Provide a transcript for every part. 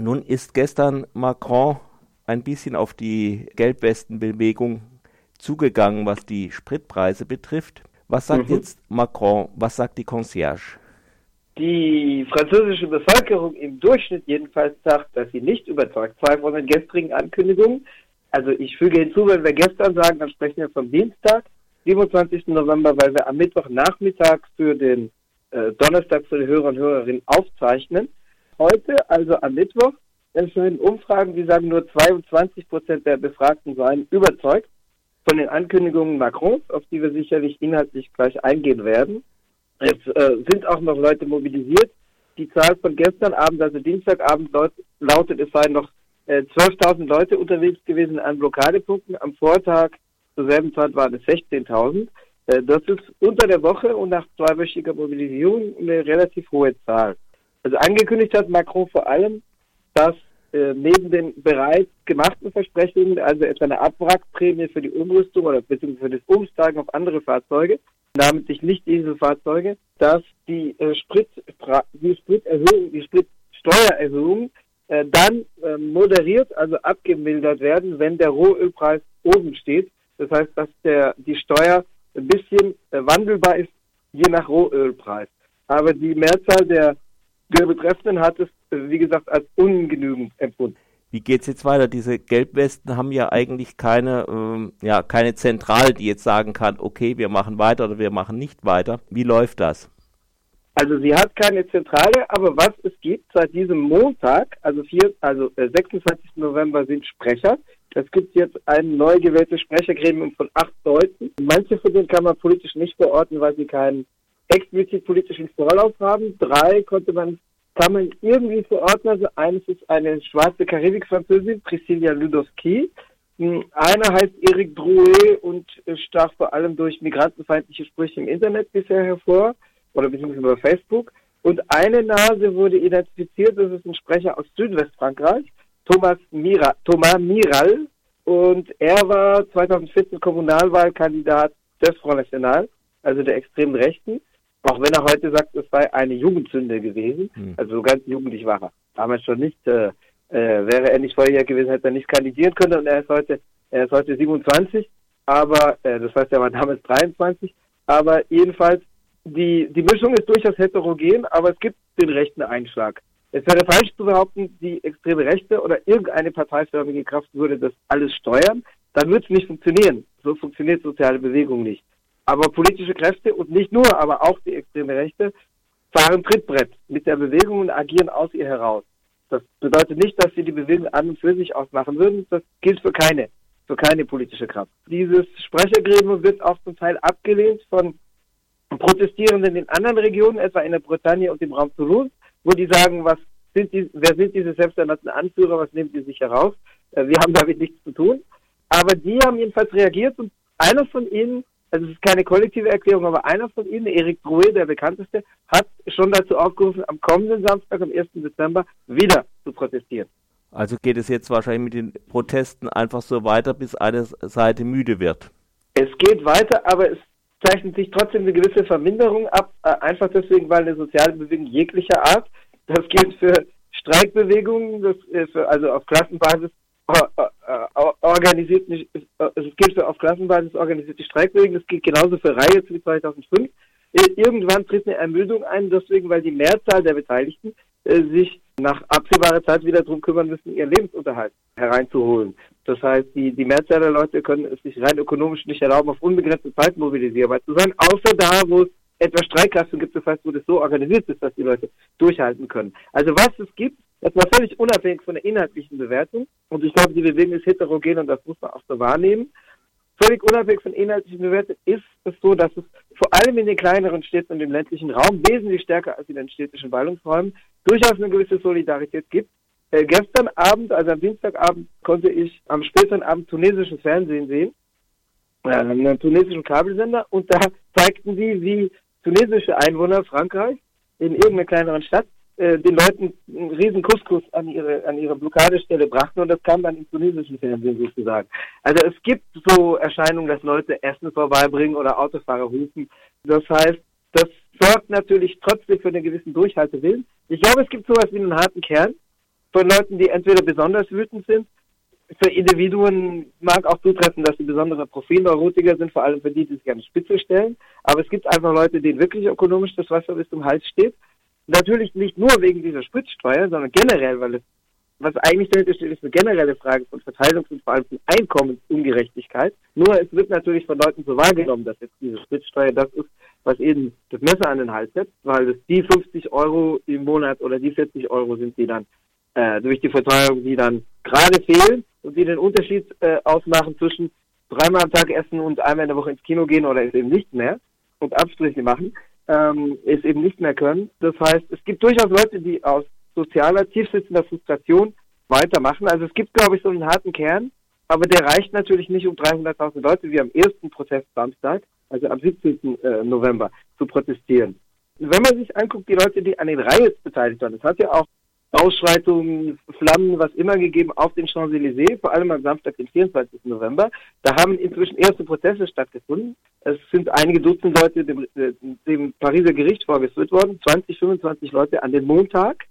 Nun ist gestern Macron ein bisschen auf die Gelbwestenbewegung zugegangen, was die Spritpreise betrifft. Was sagt mhm. jetzt Macron? Was sagt die Concierge? Die französische Bevölkerung im Durchschnitt jedenfalls sagt, dass sie nicht überzeugt sei von den gestrigen Ankündigungen. Also ich füge hinzu, wenn wir gestern sagen, dann sprechen wir vom Dienstag, 27. November, weil wir am Mittwochnachmittag für den äh, Donnerstag für die Hörer und Hörerinnen aufzeichnen. Heute, also am Mittwoch, erscheinen Umfragen, die sagen, nur 22 Prozent der Befragten seien überzeugt von den Ankündigungen Macrons, auf die wir sicherlich inhaltlich gleich eingehen werden. Es äh, sind auch noch Leute mobilisiert. Die Zahl von gestern Abend, also Dienstagabend, lautet, es seien noch äh, 12.000 Leute unterwegs gewesen an Blockadepunkten. Am Vortag zur selben Zeit waren es 16.000. Äh, das ist unter der Woche und nach zweiwöchiger Mobilisierung eine relativ hohe Zahl. Also angekündigt hat Macron vor allem, dass äh, neben den bereits gemachten Versprechungen, also etwa eine Abwrackprämie für die Umrüstung oder beziehungsweise für das Umsteigen auf andere Fahrzeuge, namentlich nicht diese Fahrzeuge, dass die äh, Sprit, die Spriterhöhung, die Spritsteuererhöhung äh, dann äh, moderiert, also abgemildert werden, wenn der Rohölpreis oben steht. Das heißt, dass der, die Steuer ein bisschen äh, wandelbar ist, je nach Rohölpreis. Aber die Mehrzahl der, der Betreffenden hat es, äh, wie gesagt, als ungenügend empfunden. Wie geht es jetzt weiter? Diese Gelbwesten haben ja eigentlich keine, ähm, ja, keine Zentrale, die jetzt sagen kann, okay, wir machen weiter oder wir machen nicht weiter. Wie läuft das? Also sie hat keine Zentrale, aber was es gibt seit diesem Montag, also, vier, also äh, 26. November sind Sprecher. Es gibt jetzt ein neu gewähltes Sprechergremium von acht Leuten. Manche von denen kann man politisch nicht verorten, weil sie keinen explizit politischen Vorlauf haben. Drei konnte man kann man irgendwie verorten. Also eines ist eine schwarze Karibik-Französin, Priscilla Ludowski. Hm, einer heißt Eric Drouet und stach vor allem durch migrantenfeindliche Sprüche im Internet bisher hervor oder beziehungsweise über Facebook. Und eine Nase wurde identifiziert, das ist ein Sprecher aus Südwestfrankreich, Thomas, Mira, Thomas Miral. Und er war 2014 Kommunalwahlkandidat des Front National, also der extremen Rechten. Auch wenn er heute sagt, es sei eine Jugendsünde gewesen, mhm. also so ganz jugendlich war er. Damals schon nicht, äh, äh, wäre er nicht vorher gewesen, hätte er nicht kandidieren können und er ist heute, er ist heute 27, aber, äh, das heißt, er war damals 23, aber jedenfalls, die, die Mischung ist durchaus heterogen, aber es gibt den rechten Einschlag. Es wäre falsch zu behaupten, die extreme Rechte oder irgendeine parteiförmige Kraft würde das alles steuern. Dann wird es nicht funktionieren. So funktioniert soziale Bewegung nicht. Aber politische Kräfte und nicht nur, aber auch die extreme Rechte fahren Trittbrett mit der Bewegung und agieren aus ihr heraus. Das bedeutet nicht, dass sie die Bewegung an und für sich ausmachen würden. Das gilt für keine, für keine politische Kraft. Dieses Sprechergremium wird auch zum Teil abgelehnt von Protestierenden in anderen Regionen, etwa in der Bretagne und im Raum Toulouse, wo die sagen, was sind die, wer sind diese selbsternannten Anführer, was nehmen die sich heraus? Äh, wir haben damit nichts zu tun. Aber die haben jedenfalls reagiert und einer von ihnen also es ist keine kollektive Erklärung, aber einer von ihnen, Erik Drouet, der bekannteste, hat schon dazu aufgerufen, am kommenden Samstag, am 1. Dezember, wieder zu protestieren. Also geht es jetzt wahrscheinlich mit den Protesten einfach so weiter, bis eine Seite müde wird. Es geht weiter, aber es zeichnet sich trotzdem eine gewisse Verminderung ab, äh, einfach deswegen, weil eine soziale Bewegung jeglicher Art, das gilt für Streikbewegungen, das, äh, für, also auf Klassenbasis organisiert nicht, es gilt für auf Klassenbasis organisierte Streikbewegung, das gilt genauso für Reihe wie 2005. Irgendwann tritt eine Ermüdung ein, deswegen, weil die Mehrzahl der Beteiligten äh, sich nach absehbarer Zeit wieder darum kümmern müssen, ihren Lebensunterhalt hereinzuholen. Das heißt, die, die Mehrzahl der Leute können es sich rein ökonomisch nicht erlauben, auf unbegrenzte Zeit mobilisierbar zu sein, außer da, wo es etwa Streikkassen gibt, das heißt, wo das so organisiert ist, dass die Leute durchhalten können. Also was es gibt, das war völlig unabhängig von der inhaltlichen Bewertung. Und ich glaube, die Bewegung ist heterogen und das muss man auch so wahrnehmen. Völlig unabhängig von inhaltlichen Bewertungen ist es so, dass es vor allem in den kleineren Städten und im ländlichen Raum wesentlich stärker als in den städtischen Ballungsräumen durchaus eine gewisse Solidarität gibt. Äh, gestern Abend, also am Dienstagabend, konnte ich am späteren Abend tunesisches Fernsehen sehen, äh, einen tunesischen Kabelsender, und da zeigten sie, wie tunesische Einwohner Frankreichs in irgendeiner kleineren Stadt äh, den Leuten einen riesen Couscous an ihre, an ihre Blockadestelle brachten und das kam dann im tunesischen Fernsehen sozusagen. Also es gibt so Erscheinungen, dass Leute Essen vorbeibringen oder Autofahrer rufen. Das heißt, das sorgt natürlich trotzdem für einen gewissen Durchhaltewillen. Ich glaube, es gibt sowas wie einen harten Kern, von Leuten, die entweder besonders wütend sind. Für Individuen mag auch zutreffen, dass sie besondere Profilneurotiker sind, vor allem für die, die sich an die Spitze stellen. Aber es gibt einfach Leute, denen wirklich ökonomisch das Wasser bis zum Hals steht. Natürlich nicht nur wegen dieser Spritsteuer, sondern generell, weil es, was eigentlich dahinter steht, ist eine generelle Frage von Verteilungs- und vor allem von Einkommensungerechtigkeit. Nur es wird natürlich von Leuten so wahrgenommen, dass jetzt diese Spritsteuer das ist, was eben das Messer an den Hals setzt, weil es die 50 Euro im Monat oder die 40 Euro sind, die dann äh, durch die Verteuerung, die dann gerade fehlen und die den Unterschied äh, ausmachen zwischen dreimal am Tag essen und einmal in der Woche ins Kino gehen oder eben nicht mehr und Abstriche machen, ähm, es eben nicht mehr können. Das heißt, es gibt durchaus Leute, die aus sozialer, tiefsitzender Frustration weitermachen. Also es gibt, glaube ich, so einen harten Kern, aber der reicht natürlich nicht um 300.000 Leute wie am ersten Protest Samstag, also am 17. Äh, November, zu protestieren. Wenn man sich anguckt, die Leute, die an den Riots beteiligt waren, es hat ja auch Ausschreitungen, Flammen, was immer gegeben auf den Champs-Élysées, vor allem am Samstag, den 24. November. Da haben inzwischen erste Prozesse stattgefunden. Es sind einige Dutzend Leute dem, dem Pariser Gericht vorgeführt worden, 20, 25 Leute an den Montag,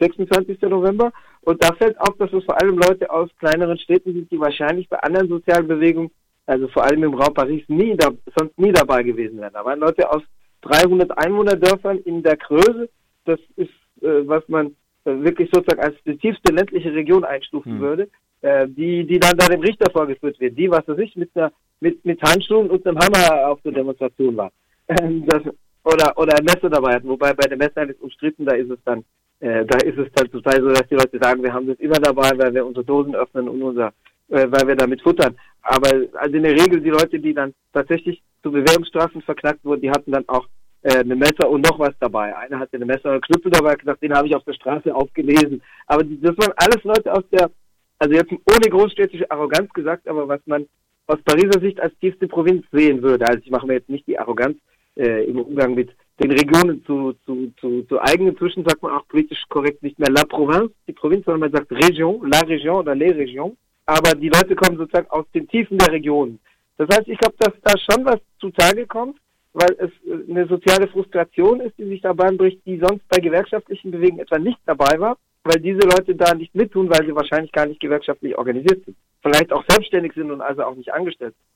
26. November. Und da fällt auf, dass es vor allem Leute aus kleineren Städten sind, die wahrscheinlich bei anderen sozialen Bewegungen, also vor allem im Raum Paris, nie da, sonst nie dabei gewesen wären. Da waren Leute aus 300 Einwohnerdörfern in der Größe. Das ist, äh, was man wirklich sozusagen als die tiefste ländliche Region einstufen hm. würde, äh, die, die dann da dem Richter vorgeführt wird, die, was weiß ich, mit, einer, mit, mit Handschuhen und einem Hammer auf der Demonstration war. Ähm, das, oder, oder ein Messer dabei hatten, wobei bei dem Messer ist umstritten, da ist es dann, äh, da ist es dann total so, dass die Leute sagen, wir haben das immer dabei, weil wir unsere Dosen öffnen und unser, äh, weil wir damit futtern. Aber also in der Regel die Leute, die dann tatsächlich zu Bewährungsstrafen verknackt wurden, die hatten dann auch äh, eine Messer und noch was dabei. Einer hatte eine Messer und Knüppel dabei gesagt, den habe ich auf der Straße aufgelesen. Aber das waren alles Leute aus der, also jetzt ohne großstädtische Arroganz gesagt, aber was man aus Pariser Sicht als tiefste Provinz sehen würde. Also ich mache mir jetzt nicht die Arroganz äh, im Umgang mit den Regionen zu, zu, zu, zu eigen. Inzwischen sagt man auch politisch korrekt nicht mehr La Province, die Provinz, sondern man sagt Region, La Region oder Les Regions. Aber die Leute kommen sozusagen aus den Tiefen der Regionen. Das heißt, ich glaube, dass da schon was zutage kommt weil es äh, eine soziale Frustration ist, die sich dabei bricht, die sonst bei gewerkschaftlichen Bewegungen etwa nicht dabei war, weil diese Leute da nicht mittun, weil sie wahrscheinlich gar nicht gewerkschaftlich organisiert sind. Vielleicht auch selbstständig sind und also auch nicht angestellt sind.